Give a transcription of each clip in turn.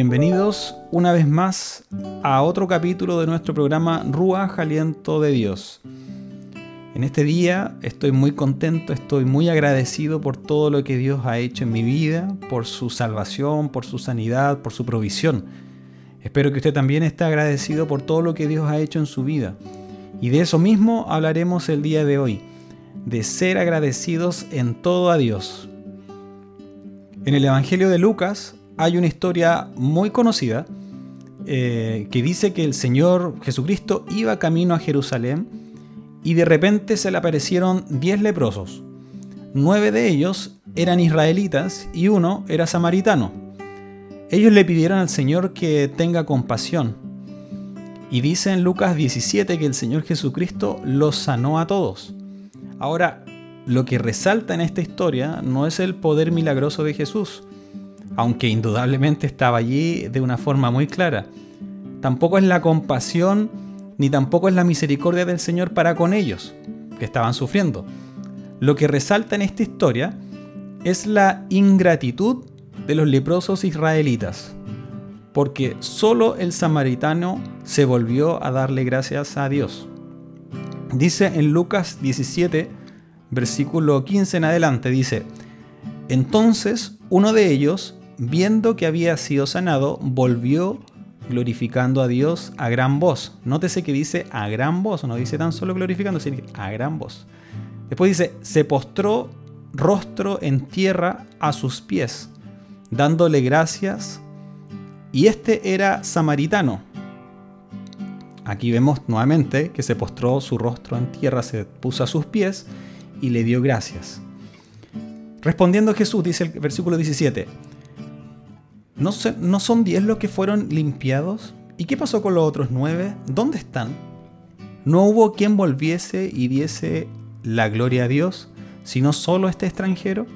Bienvenidos una vez más a otro capítulo de nuestro programa Ruach Aliento de Dios. En este día estoy muy contento, estoy muy agradecido por todo lo que Dios ha hecho en mi vida, por su salvación, por su sanidad, por su provisión. Espero que usted también esté agradecido por todo lo que Dios ha hecho en su vida. Y de eso mismo hablaremos el día de hoy, de ser agradecidos en todo a Dios. En el Evangelio de Lucas hay una historia muy conocida eh, que dice que el Señor Jesucristo iba camino a Jerusalén y de repente se le aparecieron diez leprosos. Nueve de ellos eran israelitas y uno era samaritano. Ellos le pidieron al Señor que tenga compasión. Y dice en Lucas 17 que el Señor Jesucristo los sanó a todos. Ahora, lo que resalta en esta historia no es el poder milagroso de Jesús, aunque indudablemente estaba allí de una forma muy clara. Tampoco es la compasión ni tampoco es la misericordia del Señor para con ellos, que estaban sufriendo. Lo que resalta en esta historia es la ingratitud de los leprosos israelitas, porque solo el samaritano se volvió a darle gracias a Dios. Dice en Lucas 17, versículo 15 en adelante, dice, entonces uno de ellos, viendo que había sido sanado, volvió glorificando a Dios a gran voz. Nótese que dice a gran voz, no dice tan solo glorificando, sino a gran voz. Después dice, se postró rostro en tierra a sus pies, dándole gracias. Y este era samaritano. Aquí vemos nuevamente que se postró su rostro en tierra, se puso a sus pies y le dio gracias. Respondiendo Jesús, dice el versículo 17, ¿No, son diez los que fueron limpiados? ¿Y qué pasó con los otros nueve? ¿Dónde están? ¿No hubo quien volviese y diese la gloria a Dios, sino solo este extranjero?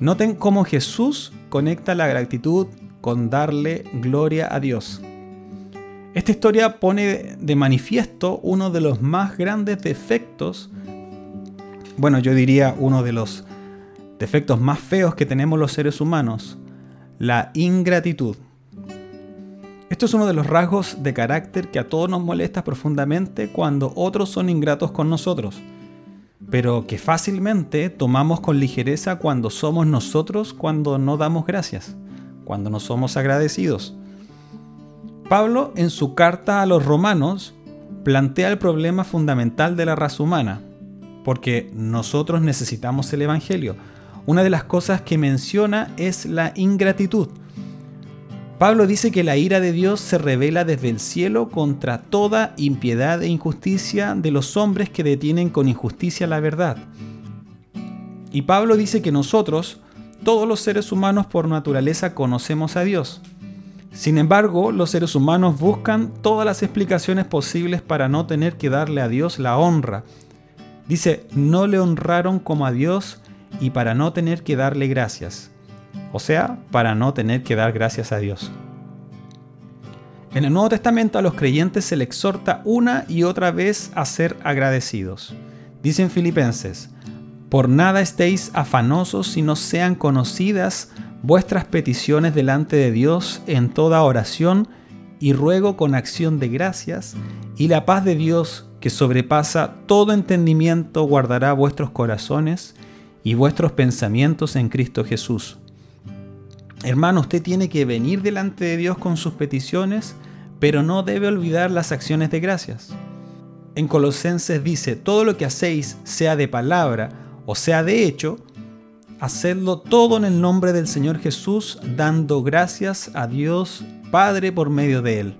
Noten cómo Jesús conecta la gratitud con darle gloria a Dios. Esta historia pone de manifiesto uno de los más grandes defectos, bueno, yo diría uno de los defectos más feos que tenemos los seres humanos, la ingratitud. Esto es uno de los rasgos de carácter que a todos nos molesta profundamente cuando otros son ingratos con nosotros, pero que fácilmente tomamos con ligereza cuando somos nosotros cuando no damos gracias, cuando no somos agradecidos. Pablo en su carta a los romanos plantea el problema fundamental de la raza humana, porque nosotros necesitamos el Evangelio, una de las cosas que menciona es la ingratitud. Pablo dice que la ira de Dios se revela desde el cielo contra toda impiedad e injusticia de los hombres que detienen con injusticia la verdad. Y Pablo dice que nosotros, todos los seres humanos por naturaleza, conocemos a Dios. Sin embargo, los seres humanos buscan todas las explicaciones posibles para no tener que darle a Dios la honra. Dice, no le honraron como a Dios y para no tener que darle gracias, o sea, para no tener que dar gracias a Dios. En el Nuevo Testamento a los creyentes se les exhorta una y otra vez a ser agradecidos. Dicen Filipenses, por nada estéis afanosos si no sean conocidas vuestras peticiones delante de Dios en toda oración y ruego con acción de gracias, y la paz de Dios, que sobrepasa todo entendimiento, guardará vuestros corazones y vuestros pensamientos en Cristo Jesús. Hermano, usted tiene que venir delante de Dios con sus peticiones, pero no debe olvidar las acciones de gracias. En Colosenses dice, todo lo que hacéis, sea de palabra o sea de hecho, hacedlo todo en el nombre del Señor Jesús, dando gracias a Dios Padre por medio de Él.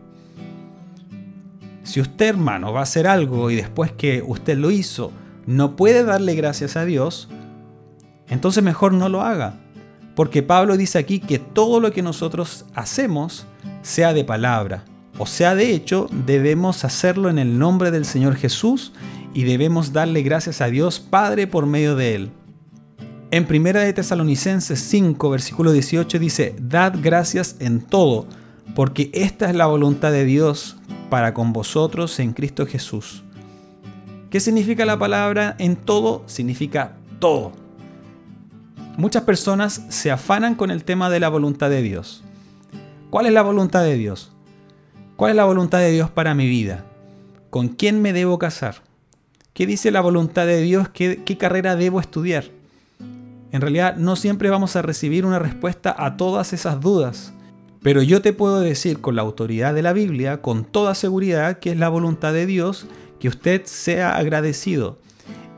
Si usted, hermano, va a hacer algo y después que usted lo hizo, no puede darle gracias a Dios, entonces mejor no lo haga. Porque Pablo dice aquí que todo lo que nosotros hacemos, sea de palabra o sea de hecho, debemos hacerlo en el nombre del Señor Jesús y debemos darle gracias a Dios Padre por medio de él. En 1 de Tesalonicenses 5, versículo 18 dice, Dad gracias en todo, porque esta es la voluntad de Dios para con vosotros en Cristo Jesús. ¿Qué significa la palabra en todo? Significa todo. Muchas personas se afanan con el tema de la voluntad de Dios. ¿Cuál es la voluntad de Dios? ¿Cuál es la voluntad de Dios para mi vida? ¿Con quién me debo casar? ¿Qué dice la voluntad de Dios? ¿Qué, carrera debo estudiar? En realidad no siempre vamos a recibir una respuesta a todas esas dudas, pero yo te puedo decir con la autoridad de la Biblia, con toda seguridad, que es la voluntad de Dios que usted sea agradecido.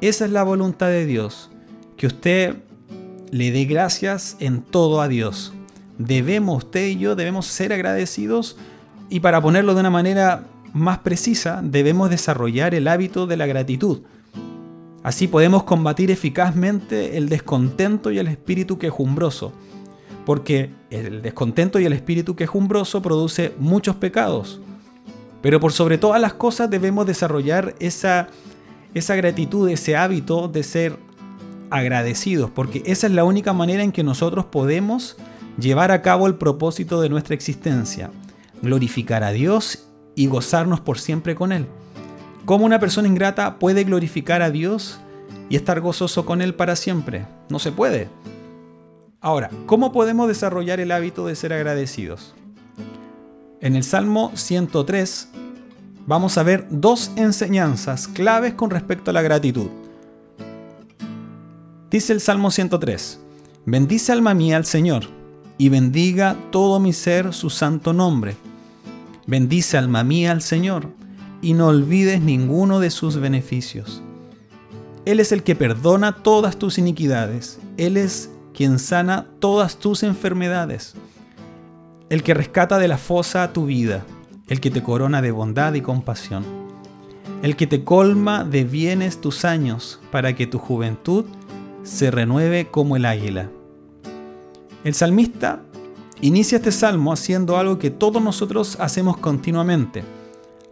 Esa es la voluntad de Dios, que usted le dé gracias en todo a Dios. Debemos, usted y yo debemos ser agradecidos y para ponerlo de una manera más precisa, debemos desarrollar el hábito de la gratitud. Así podemos combatir eficazmente el descontento y el espíritu quejumbroso, porque el descontento y el espíritu quejumbroso produce muchos pecados. Pero por sobre todas las cosas debemos desarrollar esa, esa gratitud, ese hábito de ser agradecidos, porque esa es la única manera en que nosotros podemos llevar a cabo el propósito de nuestra existencia, glorificar a Dios y gozarnos por siempre con Él. ¿Cómo una persona ingrata puede glorificar a Dios y estar gozoso con Él para siempre? No se puede. Ahora, ¿cómo podemos desarrollar el hábito de ser agradecidos? En el Salmo 103 vamos a ver dos enseñanzas claves con respecto a la gratitud. Dice el Salmo 103, Bendice alma mía al Señor, y bendiga todo mi ser su santo nombre. Bendice alma mía al Señor, y no olvides ninguno de sus beneficios. Él es el que perdona todas tus iniquidades, Él es quien sana todas tus enfermedades, el que rescata de la fosa tu vida, el que te corona de bondad y compasión, el que te colma de bienes tus años, para que tu juventud se renueve como el águila. El salmista Inicia este salmo haciendo algo que todos nosotros hacemos continuamente.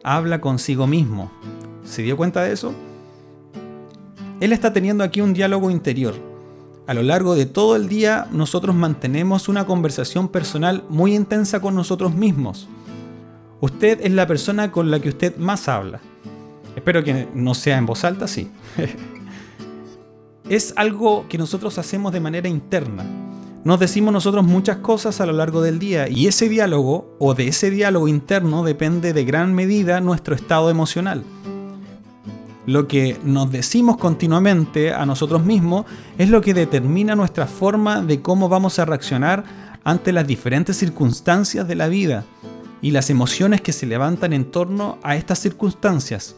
Habla consigo mismo. ¿Se dio cuenta de eso? Él está teniendo aquí un diálogo interior. A lo largo de todo el día nosotros mantenemos una conversación personal muy intensa con nosotros mismos. Usted es la persona con la que usted más habla. Espero que no sea en voz alta, sí. es algo que nosotros hacemos de manera interna nos decimos nosotros muchas cosas a lo largo del día y ese diálogo o de ese diálogo interno depende de gran medida nuestro estado emocional. Lo que nos decimos continuamente a nosotros mismos es lo que determina nuestra forma de cómo vamos a reaccionar ante las diferentes circunstancias de la vida y las emociones que se levantan en torno a estas circunstancias.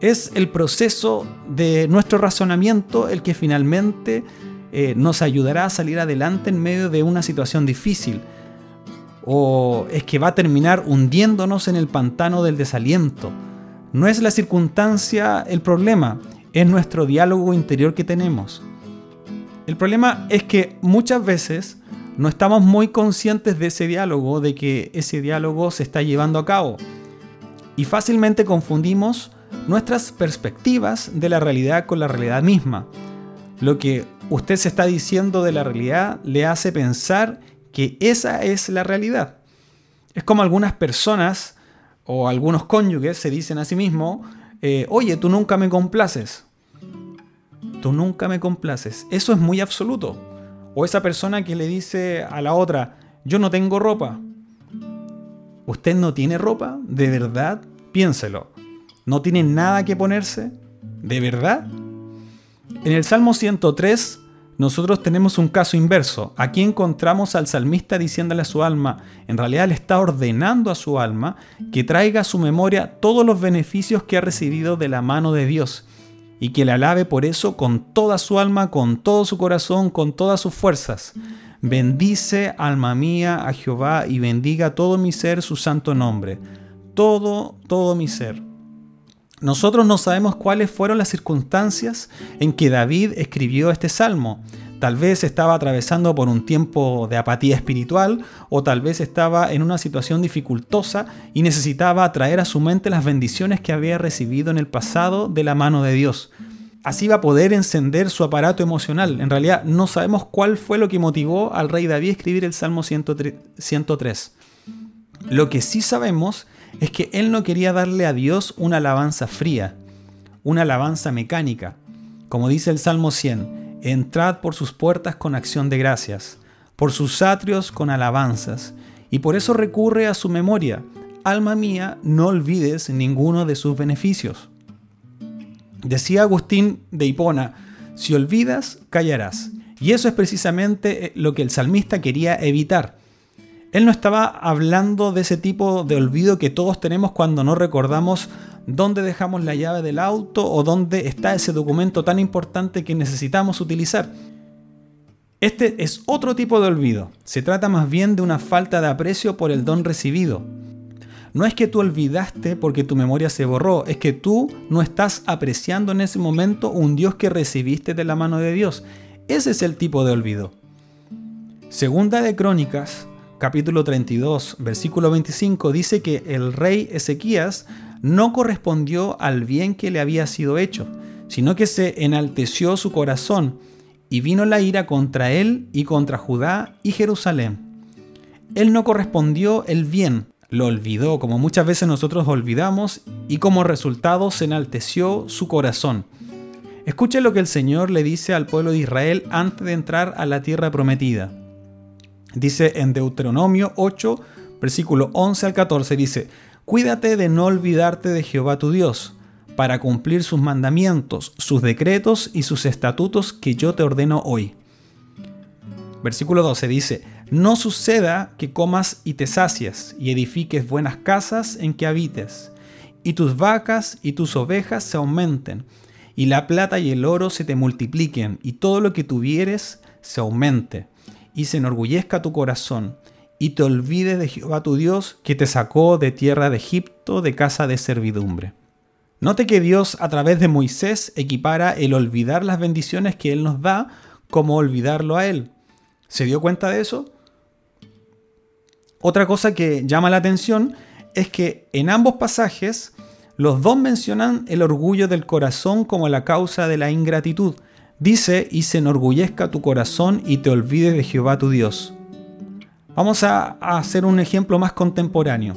Es el proceso de nuestro razonamiento el que finalmente eh, nos ayudará a salir adelante en medio de una situación difícil. O es que va a terminar hundiéndonos en el pantano del desaliento. No es la circunstancia el problema, es nuestro diálogo interior que tenemos. El problema es que muchas veces no estamos muy conscientes de ese diálogo, de que ese diálogo se está llevando a cabo. Y fácilmente confundimos nuestras perspectivas de la realidad con la realidad misma. Lo que usted se está diciendo de la realidad le hace pensar que esa es la realidad. Es como algunas personas o algunos cónyuges se dicen a sí mismos, eh, oye, tú nunca me complaces. Tú nunca me complaces. Eso es muy absoluto. O esa persona que le dice a la otra, yo no tengo ropa. ¿Usted no tiene ropa? ¿De verdad? Piénselo. ¿No tiene nada que ponerse? ¿De verdad? En el Salmo 103 nosotros tenemos un caso inverso. Aquí encontramos al salmista diciéndole a su alma, en realidad le está ordenando a su alma que traiga a su memoria todos los beneficios que ha recibido de la mano de Dios y que le alabe por eso con toda su alma, con todo su corazón, con todas sus fuerzas. Bendice, alma mía, a Jehová y bendiga todo mi ser su santo nombre. Todo, todo mi ser. Nosotros no sabemos cuáles fueron las circunstancias en que David escribió este salmo. Tal vez estaba atravesando por un tiempo de apatía espiritual o tal vez estaba en una situación dificultosa y necesitaba traer a su mente las bendiciones que había recibido en el pasado de la mano de Dios. Así va a poder encender su aparato emocional. En realidad no sabemos cuál fue lo que motivó al rey David a escribir el Salmo 103. Lo que sí sabemos es que él no quería darle a Dios una alabanza fría, una alabanza mecánica. Como dice el Salmo 100, entrad por sus puertas con acción de gracias, por sus atrios con alabanzas, y por eso recurre a su memoria. Alma mía, no olvides ninguno de sus beneficios. Decía Agustín de Hipona, si olvidas, callarás. Y eso es precisamente eh, lo que el salmista quería evitar. Él no estaba hablando de ese tipo de olvido que todos tenemos cuando no recordamos dónde dejamos la llave del auto o dónde está ese documento tan importante que necesitamos utilizar. Este es otro tipo de olvido. Se trata más bien de una falta de aprecio por el don recibido. No es que tú olvidaste porque tu memoria se borró, es que tú no estás apreciando en ese momento un Dios que recibiste de la mano de Dios. Ese es el tipo de olvido. Segunda de Crónicas, capítulo 32, versículo 25, dice que el rey Ezequías no correspondió al bien que le había sido hecho, sino que se enalteció su corazón y vino la ira contra él y contra Judá y Jerusalén. Él no correspondió el bien, lo olvidó, como muchas veces nosotros olvidamos, y como resultado se enalteció su corazón. Escuche lo que el Señor le dice al pueblo de Israel antes de entrar a la tierra prometida. Dice en Deuteronomio 8, versículo 11 al 14, dice, Cuídate de no olvidarte de Jehová tu Dios, para cumplir sus mandamientos, sus decretos y sus estatutos que yo te ordeno hoy. Versículo 12 dice, No suceda que comas y te sacies, y edifiques buenas casas en que habites, y tus vacas y tus ovejas se aumenten, y la plata y el oro se te multipliquen, y todo lo que tuvieres se aumente, y se enorgullezca tu corazón, y te olvides de Jehová tu Dios, que te sacó de tierra de Egipto, de casa de servidumbre. Note que Dios a través de Moisés equipara el olvidar las bendiciones que Él nos da como olvidarlo a Él. ¿Se dio cuenta de eso? Otra cosa que llama la atención es que en ambos pasajes los dos mencionan el orgullo del corazón como la causa de la ingratitud. Dice, y se enorgullezca tu corazón y te olvides de Jehová tu Dios. Vamos a, hacer un ejemplo más contemporáneo.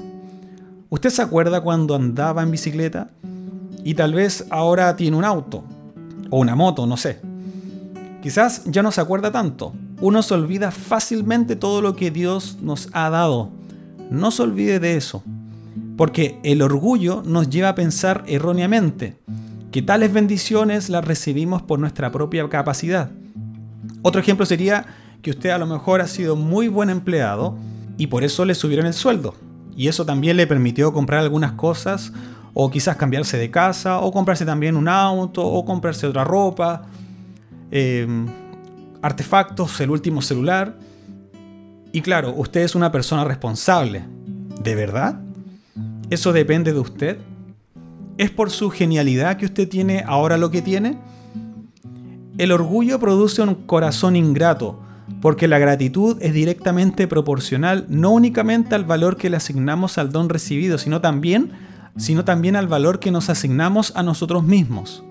¿Usted se acuerda cuando andaba en bicicleta? y tal vez ahora tiene un auto o una moto, no sé. Quizás ya no se acuerda tanto. Uno se olvida fácilmente todo lo que Dios nos ha dado. No se olvide de eso. Porque el orgullo nos lleva a pensar erróneamente que tales bendiciones las recibimos por nuestra propia capacidad. Otro ejemplo sería que usted a lo mejor ha sido muy buen empleado y por eso le subieron el sueldo. Y eso también le permitió comprar algunas cosas o quizás cambiarse de casa, o comprarse también un auto, o comprarse otra ropa, eh, artefactos, el último celular. Y claro, usted es una persona responsable. ¿De verdad? ¿Eso depende de usted? ¿Es por su genialidad que usted tiene ahora lo que tiene? El orgullo produce un corazón ingrato, porque la gratitud es directamente proporcional no únicamente al valor que le asignamos al don recibido, sino también sino también al valor que nos asignamos a nosotros mismos.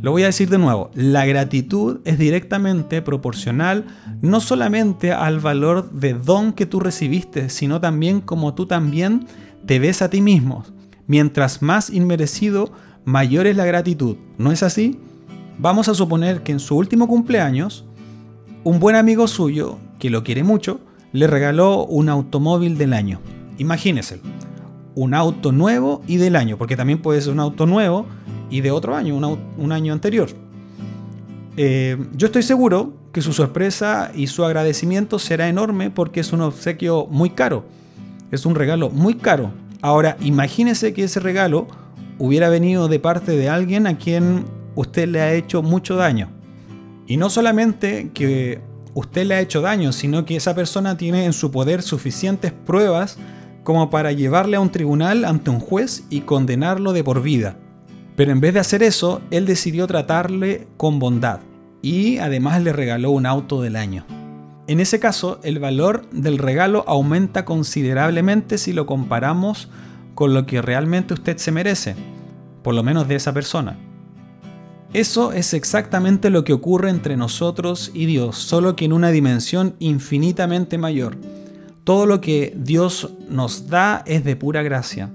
Lo voy a decir de nuevo, la gratitud es directamente proporcional no solamente al valor de don que tú recibiste, sino también como tú también te ves a ti mismo. Mientras más inmerecido, mayor es la gratitud. ¿No es así? Vamos a suponer que en su último cumpleaños, un buen amigo suyo, que lo quiere mucho, le regaló un automóvil del año. Imagínese un auto nuevo y del año, porque también puede ser un auto nuevo y de otro año, un, año anterior. Eh, yo estoy seguro que su sorpresa y su agradecimiento será enorme porque es un obsequio muy caro, es un regalo muy caro. Ahora, imagínese que ese regalo hubiera venido de parte de alguien a quien usted le ha hecho mucho daño. Y no solamente que usted le ha hecho daño, sino que esa persona tiene en su poder suficientes pruebas como para llevarle a un tribunal ante un juez y condenarlo de por vida. Pero en vez de hacer eso, él decidió tratarle con bondad y además le regaló un auto del año. En ese caso, el valor del regalo aumenta considerablemente si lo comparamos con lo que realmente usted se merece, por lo menos de esa persona. Eso es exactamente lo que ocurre entre nosotros y Dios, solo que en una dimensión infinitamente mayor. Todo lo que Dios nos da es de pura gracia.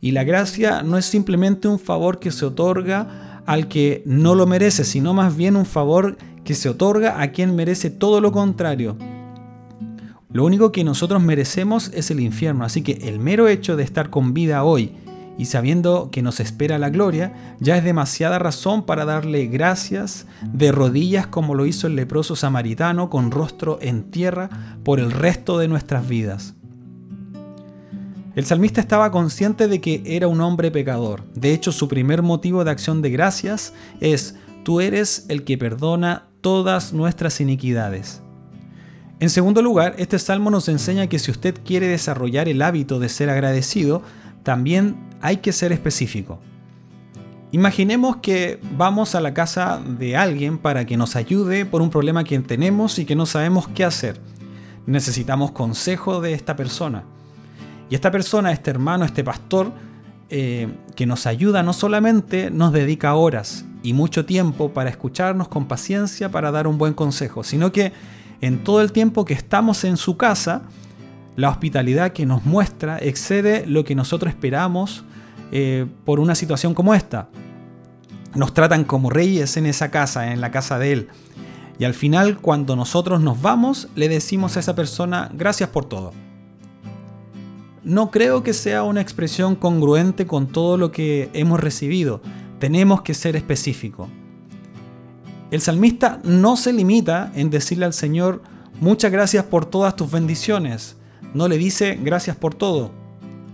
Y la gracia no es simplemente un favor que se otorga al que no lo merece, sino más bien un favor que se otorga a quien merece todo lo contrario. Lo único que nosotros merecemos es el infierno, así que el mero hecho de estar con vida hoy y sabiendo que nos espera la gloria, ya es demasiada razón para darle gracias de rodillas como lo hizo el leproso samaritano con rostro en tierra por el resto de nuestras vidas. El salmista estaba consciente de que era un hombre pecador. De hecho, su primer motivo de acción de gracias es, tú eres el que perdona todas nuestras iniquidades. En segundo lugar, este salmo nos enseña que si usted quiere desarrollar el hábito de ser agradecido, también hay que ser específico. Imaginemos que vamos a la casa de alguien para que nos ayude por un problema que tenemos y que no sabemos qué hacer. Necesitamos consejo de esta persona. Y esta persona, este hermano, este pastor, eh, que nos ayuda no solamente nos dedica horas y mucho tiempo para escucharnos con paciencia para dar un buen consejo, sino que en todo el tiempo que estamos en su casa, la hospitalidad que nos muestra excede lo que nosotros esperamos eh, por una situación como esta. Nos tratan como reyes en esa casa, en la casa de él. Y al final, cuando nosotros nos vamos, le decimos a esa persona, gracias por todo. No creo que sea una expresión congruente con todo lo que hemos recibido. Tenemos que ser específicos. El salmista no se limita en decirle al Señor, muchas gracias por todas tus bendiciones. No le dice gracias por todo.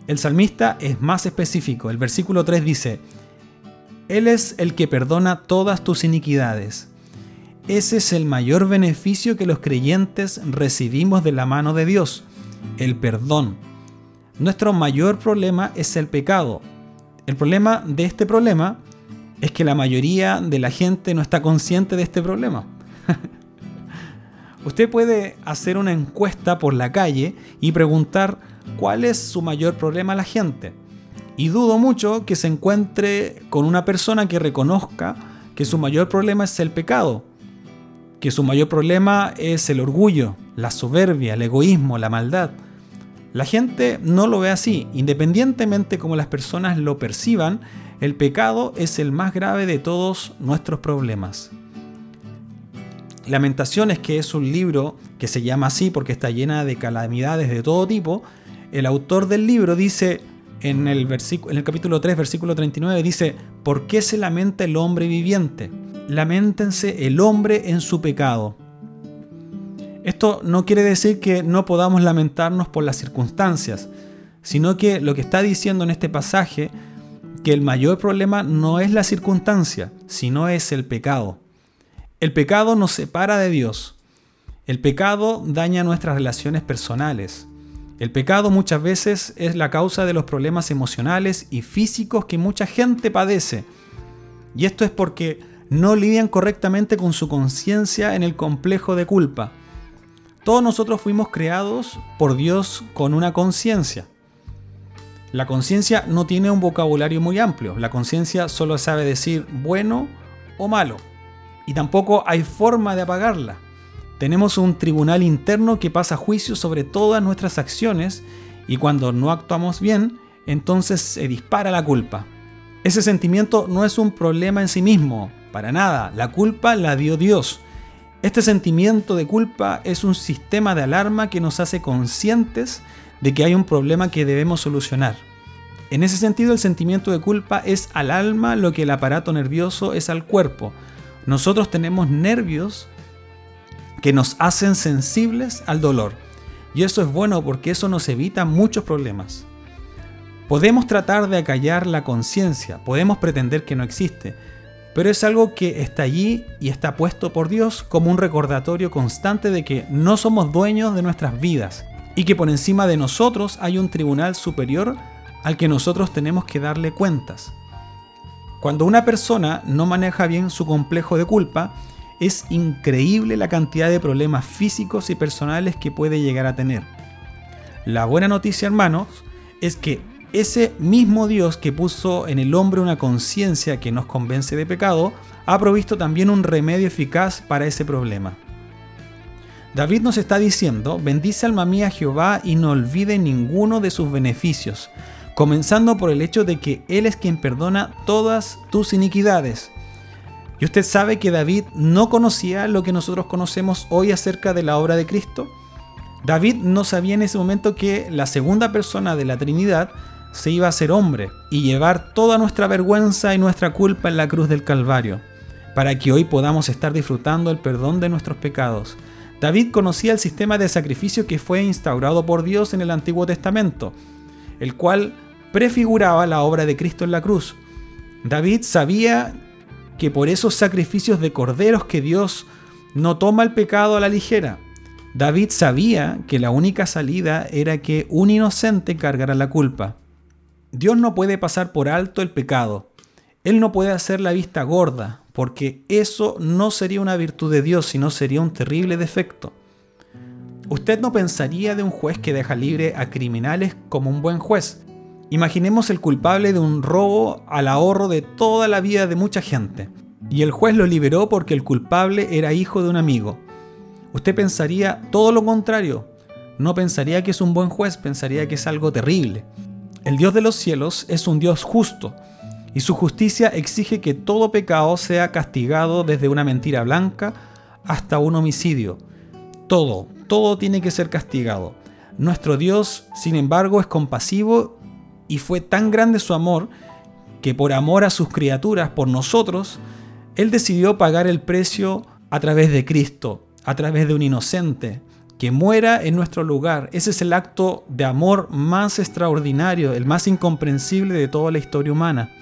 El salmista es más específico. El versículo 3 dice, Él es el que perdona todas tus iniquidades. Ese es el mayor beneficio que los creyentes recibimos de la mano de Dios, el perdón. Nuestro mayor problema es el pecado. El problema de este problema es que la mayoría de la gente no está consciente de este problema. Usted puede hacer una encuesta por la calle y preguntar cuál es su mayor problema a la gente. Y dudo mucho que se encuentre con una persona que reconozca que su mayor problema es el pecado, que su mayor problema es el orgullo, la soberbia, el egoísmo, la maldad. La gente no lo ve así, independientemente como las personas lo perciban, el pecado es el más grave de todos nuestros problemas. Lamentaciones, que es un libro que se llama así porque está llena de calamidades de todo tipo, el autor del libro dice en el, en el capítulo 3, versículo 39, dice, ¿por qué se lamenta el hombre viviente? Lamentense el hombre en su pecado. Esto no quiere decir que no podamos lamentarnos por las circunstancias, sino que lo que está diciendo en este pasaje que el mayor problema no es la circunstancia, sino es el pecado. El pecado nos separa de Dios. El pecado daña nuestras relaciones personales. El pecado muchas veces es la causa de los problemas emocionales y físicos que mucha gente padece. Y esto es porque no lidian correctamente con su conciencia en el complejo de culpa. Todos nosotros fuimos creados por Dios con una conciencia. La conciencia no tiene un vocabulario muy amplio. La conciencia solo sabe decir bueno o malo. Y tampoco hay forma de apagarla. Tenemos un tribunal interno que pasa juicio sobre todas nuestras acciones y cuando no actuamos bien, entonces se dispara la culpa. Ese sentimiento no es un problema en sí mismo, para nada. La culpa la dio Dios. Este sentimiento de culpa es un sistema de alarma que nos hace conscientes de que hay un problema que debemos solucionar. En ese sentido, el sentimiento de culpa es al alma lo que el aparato nervioso es al cuerpo. Nosotros tenemos nervios que nos hacen sensibles al dolor. Y eso es bueno porque eso nos evita muchos problemas. Podemos tratar de acallar la conciencia, podemos pretender que no existe, pero es algo que está allí y está puesto por Dios como un recordatorio constante de que no somos dueños de nuestras vidas y que por encima de nosotros hay un tribunal superior al que nosotros tenemos que darle cuentas. Cuando una persona no maneja bien su complejo de culpa, es increíble la cantidad de problemas físicos y personales que puede llegar a tener. La buena noticia, hermanos, es que ese mismo Dios que puso en el hombre una conciencia que nos convence de pecado, ha provisto también un remedio eficaz para ese problema. David nos está diciendo, bendice alma mía Jehová y no olvide ninguno de sus beneficios, comenzando por el hecho de que Él es quien perdona todas tus iniquidades. Y usted sabe que David no conocía lo que nosotros conocemos hoy acerca de la obra de Cristo. David no sabía en ese momento que la segunda persona de la Trinidad se iba a ser hombre y llevar toda nuestra vergüenza y nuestra culpa en la cruz del Calvario, para que hoy podamos estar disfrutando el perdón de nuestros pecados. David conocía el sistema de sacrificio que fue instaurado por Dios en el Antiguo Testamento, el cual prefiguraba la obra de Cristo en la cruz. David sabía que por esos sacrificios de corderos que Dios no toma el pecado a la ligera. David sabía que la única salida era que un inocente cargara la culpa. Dios no puede pasar por alto el pecado. Él no puede hacer la vista gorda, porque eso no sería una virtud de Dios, sino sería un terrible defecto. Usted no pensaría de un juez que deja libre a criminales como un buen juez. Imaginemos el culpable de un robo al ahorro de toda la vida de mucha gente, y el juez lo liberó porque el culpable era hijo de un amigo. Usted pensaría todo lo contrario. No pensaría que es un buen juez, pensaría que es algo terrible. El Dios de los cielos es un Dios justo, y su justicia exige que todo pecado sea castigado desde una mentira blanca hasta un homicidio. Todo, todo tiene que ser castigado. Nuestro Dios, sin embargo, es compasivo y fue tan grande su amor que por amor a sus criaturas, por nosotros, Él decidió pagar el precio a través de Cristo, a través de un inocente, que muera en nuestro lugar. Ese es el acto de amor más extraordinario, el más incomprensible de toda la historia humana.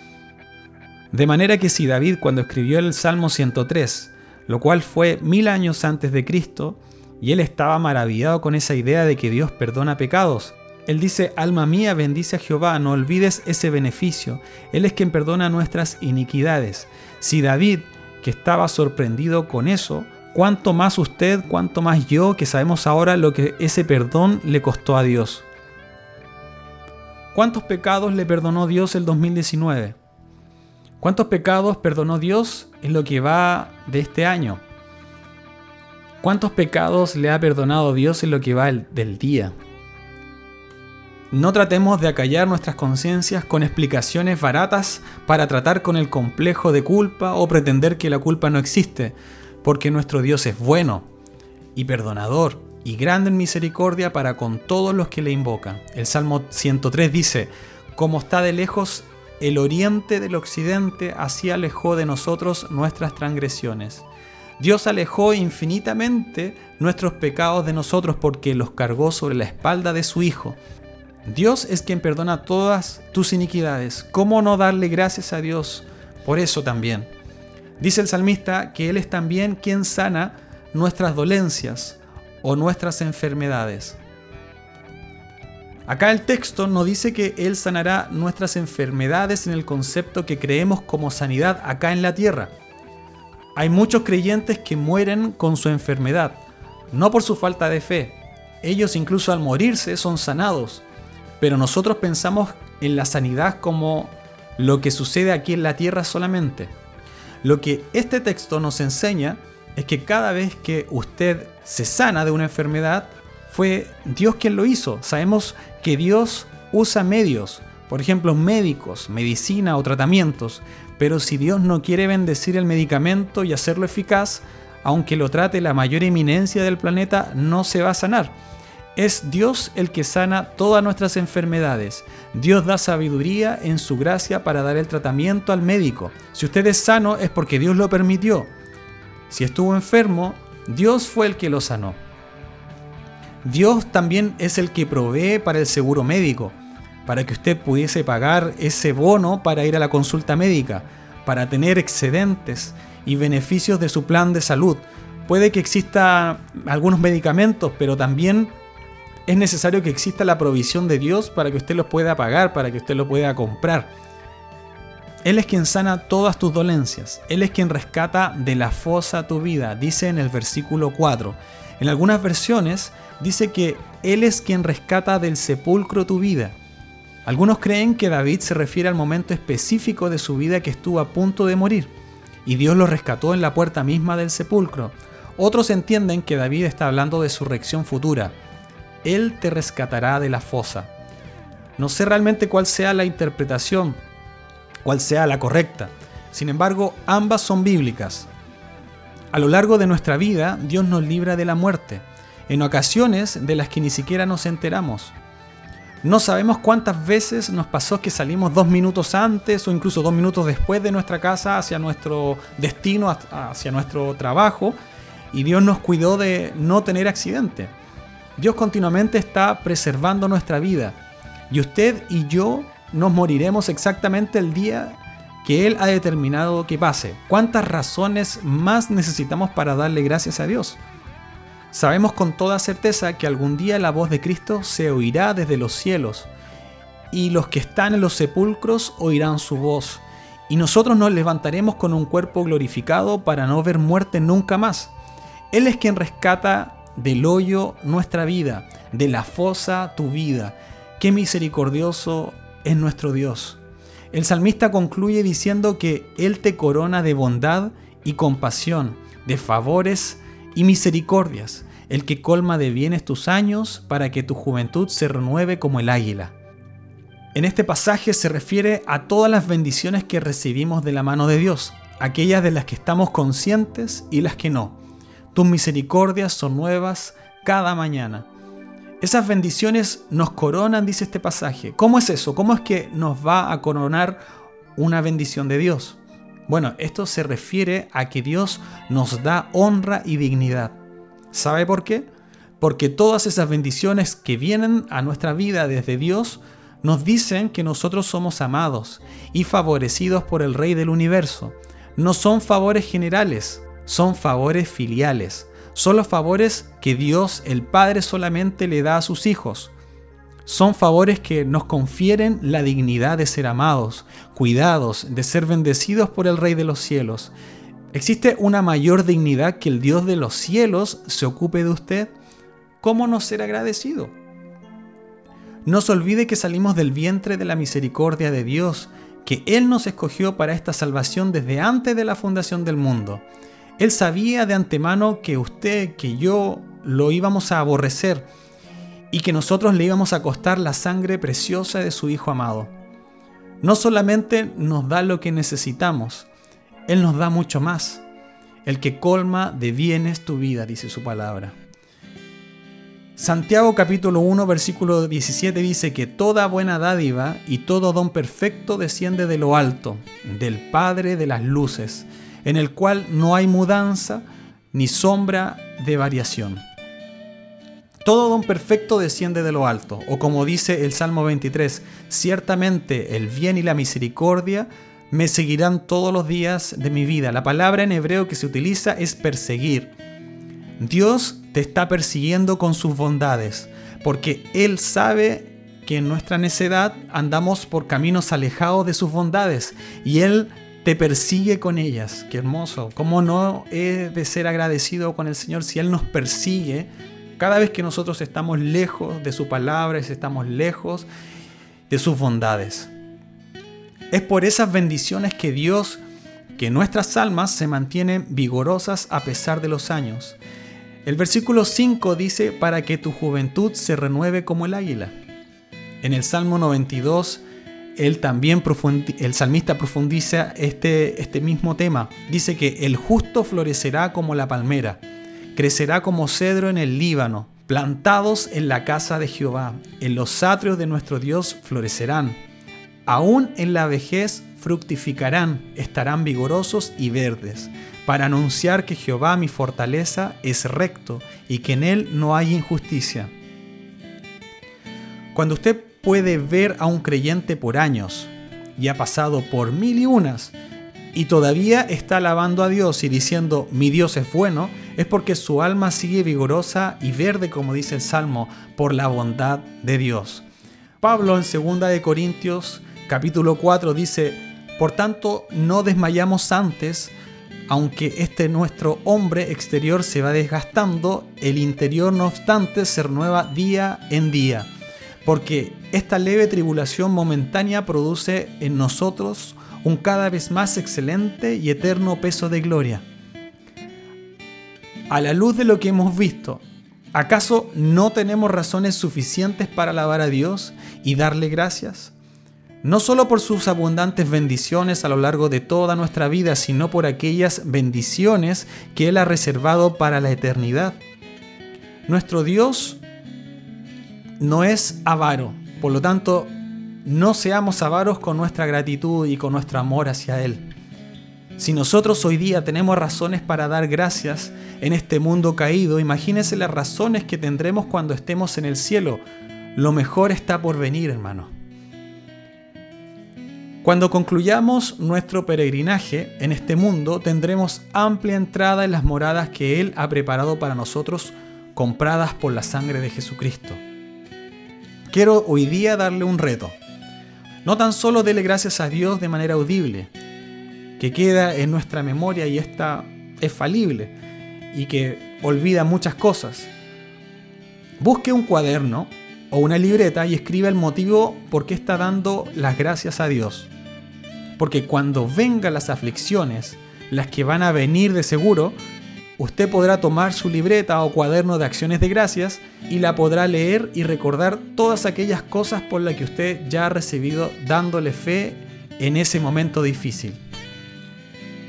De manera que si David cuando escribió el Salmo 103, lo cual fue mil años antes de Cristo, y él estaba maravillado con esa idea de que Dios perdona pecados, él dice, alma mía, bendice a Jehová, no olvides ese beneficio. Él es quien perdona nuestras iniquidades. Si David, que estaba sorprendido con eso, cuánto más usted, cuánto más yo, que sabemos ahora lo que ese perdón le costó a Dios. ¿Cuántos pecados le perdonó Dios el 2019? ¿Cuántos pecados perdonó Dios en lo que va de este año? ¿Cuántos pecados le ha perdonado Dios en lo que va del día? No tratemos de acallar nuestras conciencias con explicaciones baratas para tratar con el complejo de culpa o pretender que la culpa no existe, porque nuestro Dios es bueno y perdonador y grande en misericordia para con todos los que le invocan. El Salmo 103 dice, como está de lejos el oriente del occidente, así alejó de nosotros nuestras transgresiones. Dios alejó infinitamente nuestros pecados de nosotros porque los cargó sobre la espalda de su Hijo. Dios es quien perdona todas tus iniquidades. ¿Cómo no darle gracias a Dios por eso también? Dice el salmista que Él es también quien sana nuestras dolencias o nuestras enfermedades. Acá el texto no dice que Él sanará nuestras enfermedades en el concepto que creemos como sanidad acá en la tierra. Hay muchos creyentes que mueren con su enfermedad, no por su falta de fe. Ellos incluso al morirse son sanados, pero nosotros pensamos en la sanidad como lo que sucede aquí en la tierra solamente. Lo que este texto nos enseña es que cada vez que usted se sana de una enfermedad, fue Dios quien lo hizo. Sabemos que Dios usa medios, por ejemplo, médicos, medicina o tratamientos, pero si Dios no quiere bendecir el medicamento y hacerlo eficaz, aunque lo trate la mayor eminencia del planeta, no se va a sanar. Es Dios el que sana todas nuestras enfermedades. Dios da sabiduría en su gracia para dar el tratamiento al médico. Si usted es sano es porque Dios lo permitió. Si estuvo enfermo, Dios fue el que lo sanó. Dios también es el que provee para el seguro médico, para que usted pudiese pagar ese bono para ir a la consulta médica, para tener excedentes y beneficios de su plan de salud. Puede que exista algunos medicamentos, pero también es necesario que exista la provisión de Dios para que usted los pueda pagar, para que usted lo pueda comprar. Él es quien sana todas tus dolencias. Él es quien rescata de la fosa tu vida, dice en el versículo 4. En algunas versiones dice que Él es quien rescata del sepulcro tu vida. Algunos creen que David se refiere al momento específico de su vida que estuvo a punto de morir, y Dios lo rescató en la puerta misma del sepulcro. Otros entienden que David está hablando de su reacción futura. Él te rescatará de la fosa. No sé realmente cuál sea la interpretación, cuál sea la correcta. Sin embargo, ambas son bíblicas. A lo largo de nuestra vida, Dios nos libra de la muerte. En ocasiones de las que ni siquiera nos enteramos. No sabemos cuántas veces nos pasó que salimos dos minutos antes o incluso dos minutos después de nuestra casa hacia nuestro destino, hacia nuestro trabajo, y Dios nos cuidó de no tener accidente. Dios continuamente está preservando nuestra vida y usted y yo nos moriremos exactamente el día que Él ha determinado que pase. ¿Cuántas razones más necesitamos para darle gracias a Dios? Sabemos con toda certeza que algún día la voz de Cristo se oirá desde los cielos, y los que están en los sepulcros oirán su voz, y nosotros nos levantaremos con un cuerpo glorificado para no ver muerte nunca más. Él es quien rescata del hoyo nuestra vida, de la fosa tu vida. Qué misericordioso es nuestro Dios. El salmista concluye diciendo que Él te corona de bondad y compasión, de favores y misericordias, el que colma de bienes tus años para que tu juventud se renueve como el águila. En este pasaje se refiere a todas las bendiciones que recibimos de la mano de Dios, aquellas de las que estamos conscientes y las que no. Tus misericordias son nuevas cada mañana. Esas bendiciones nos coronan, dice este pasaje. ¿Cómo es eso? ¿Cómo es que nos va a coronar una bendición de Dios? Bueno, esto se refiere a que Dios nos da honra y dignidad. ¿Sabe por qué? Porque todas esas bendiciones que vienen a nuestra vida desde Dios nos dicen que nosotros somos amados y favorecidos por el Rey del universo. No son favores generales, son favores filiales. Son los favores que Dios el Padre solamente le da a sus hijos. Son favores que nos confieren la dignidad de ser amados, cuidados, de ser bendecidos por el Rey de los cielos. ¿Existe una mayor dignidad que el Dios de los cielos se ocupe de usted? ¿Cómo no ser agradecido? No se olvide que salimos del vientre de la misericordia de Dios, que Él nos escogió para esta salvación desde antes de la fundación del mundo. Él sabía de antemano que usted, que yo, lo íbamos a aborrecer y que nosotros le íbamos a costar la sangre preciosa de su Hijo amado. No solamente nos da lo que necesitamos, Él nos da mucho más. El que colma de bienes tu vida, dice su palabra. Santiago capítulo 1 versículo 17 dice que toda buena dádiva y todo don perfecto desciende de lo alto, del Padre de las luces, en el cual no hay mudanza ni sombra de variación. Todo don perfecto desciende de lo alto, o como dice el Salmo 23, ciertamente el bien y la misericordia me seguirán todos los días de mi vida. La palabra en hebreo que se utiliza es perseguir. Dios te está persiguiendo con sus bondades, porque Él sabe que en nuestra necedad andamos por caminos alejados de sus bondades, y Él te persigue con ellas. Qué hermoso. ¿Cómo no he de ser agradecido con el Señor si Él nos persigue? Cada vez que nosotros estamos lejos de su palabra, estamos lejos de sus bondades. Es por esas bendiciones que Dios, que nuestras almas se mantienen vigorosas a pesar de los años. El versículo 5 dice, para que tu juventud se renueve como el águila. En el Salmo 92, él también el salmista profundiza este, este mismo tema. Dice que el justo florecerá como la palmera crecerá como cedro en el Líbano, plantados en la casa de Jehová, en los atrios de nuestro Dios florecerán. Aún en la vejez fructificarán, estarán vigorosos y verdes, para anunciar que Jehová mi fortaleza es recto y que en él no hay injusticia. Cuando usted puede ver a un creyente por años y ha pasado por mil y unas, y todavía está alabando a Dios y diciendo mi Dios es bueno, es porque su alma sigue vigorosa y verde, como dice el Salmo, por la bondad de Dios. Pablo en 2 de Corintios capítulo 4 dice, por tanto no desmayamos antes, aunque este nuestro hombre exterior se va desgastando, el interior no obstante se renueva día en día, porque esta leve tribulación momentánea produce en nosotros un cada vez más excelente y eterno peso de gloria. A la luz de lo que hemos visto, ¿acaso no tenemos razones suficientes para alabar a Dios y darle gracias? No solo por sus abundantes bendiciones a lo largo de toda nuestra vida, sino por aquellas bendiciones que Él ha reservado para la eternidad. Nuestro Dios no es avaro, por lo tanto, no seamos avaros con nuestra gratitud y con nuestro amor hacia Él. Si nosotros hoy día tenemos razones para dar gracias en este mundo caído, imagínense las razones que tendremos cuando estemos en el cielo. Lo mejor está por venir, hermano. Cuando concluyamos nuestro peregrinaje en este mundo, tendremos amplia entrada en las moradas que Él ha preparado para nosotros, compradas por la sangre de Jesucristo. Quiero hoy día darle un reto. No tan solo dele gracias a Dios de manera audible, que queda en nuestra memoria y esta es falible y que olvida muchas cosas. Busque un cuaderno o una libreta y escriba el motivo por qué está dando las gracias a Dios. Porque cuando vengan las aflicciones, las que van a venir de seguro, usted podrá tomar su libreta o cuaderno de acciones de gracias y la podrá leer y recordar todas aquellas cosas por las que usted ya ha recibido dándole fe en ese momento difícil.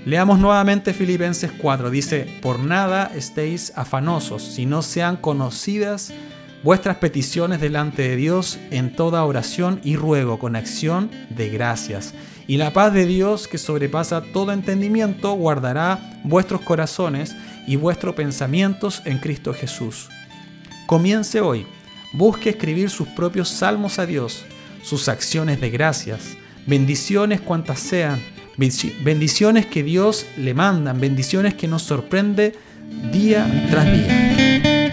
Leamos nuevamente Filipenses 4. Dice, por nada estéis afanosos, si no sean conocidas vuestras peticiones delante de Dios en toda oración y ruego con acción de gracias. Y la paz de Dios, que sobrepasa todo entendimiento, guardará vuestros corazones y vuestros pensamientos en Cristo Jesús. Comience hoy. Busque escribir sus propios salmos a Dios, sus acciones de gracias, bendiciones cuantas sean Bendiciones que Dios le manda, bendiciones que nos sorprende día tras día.